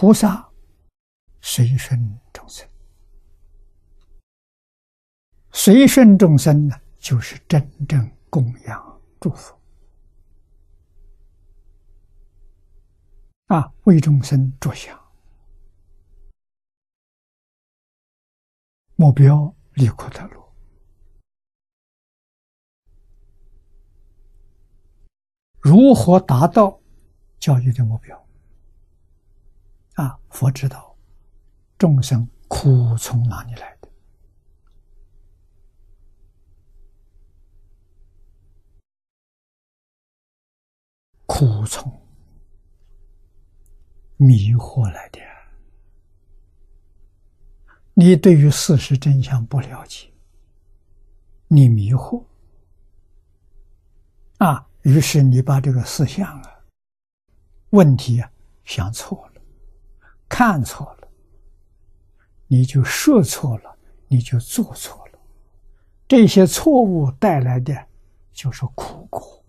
菩萨随顺众生，随顺众生呢，就是真正供养祝福啊，为众生着想，目标离苦得乐。如何达到教育的目标？啊，佛知道众生苦从哪里来的？苦从迷惑来的。你对于事实真相不了解，你迷惑啊。于是你把这个思想啊、问题啊想错了，看错了，你就说错了，你就做错了，这些错误带来的就是苦果。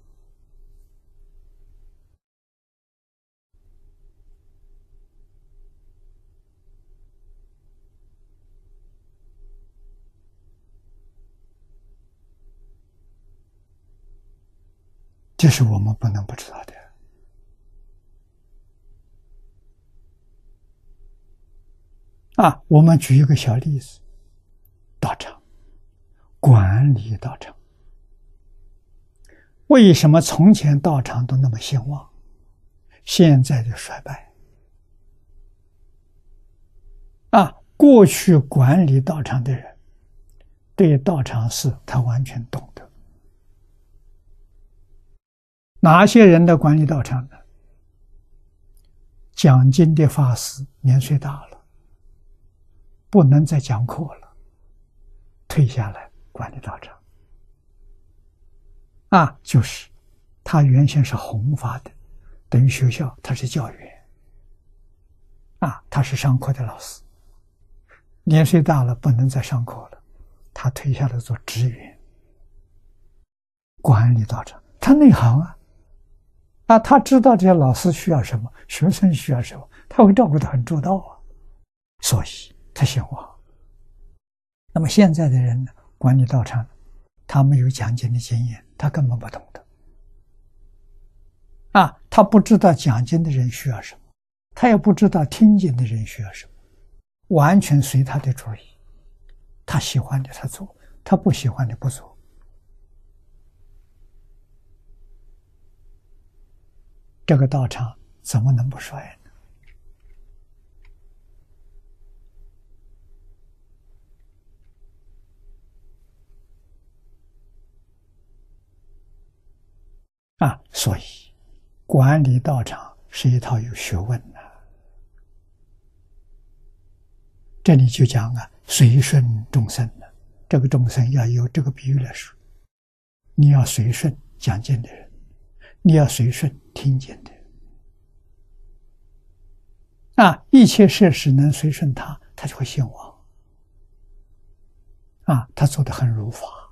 这是我们不能不知道的啊！我们举一个小例子：道场管理道场，为什么从前道场都那么兴旺，现在就衰败？啊，过去管理道场的人，对道场事他完全懂得。哪些人的管理道场呢？讲经的法师年岁大了，不能再讲课了，退下来管理道场。啊，就是他原先是弘法的，等于学校他是教员。啊，他是上课的老师，年岁大了不能再上课了，他退下来做职员，管理道场，他内行啊。啊，他知道这些老师需要什么，学生需要什么，他会照顾的很周到啊，所以他兴旺。那么现在的人呢，管理道场，他没有讲经的经验，他根本不懂得。啊，他不知道讲经的人需要什么，他也不知道听经的人需要什么，完全随他的主意，他喜欢的他做，他不喜欢的不做。这个道场怎么能不衰呢？啊，所以管理道场是一套有学问的。这里就讲啊，随顺众生的，这个众生要有这个比喻来说，你要随顺讲经的人。你要随顺听见的人啊，一切设施能随顺他，他就会兴旺啊，他做的很如法。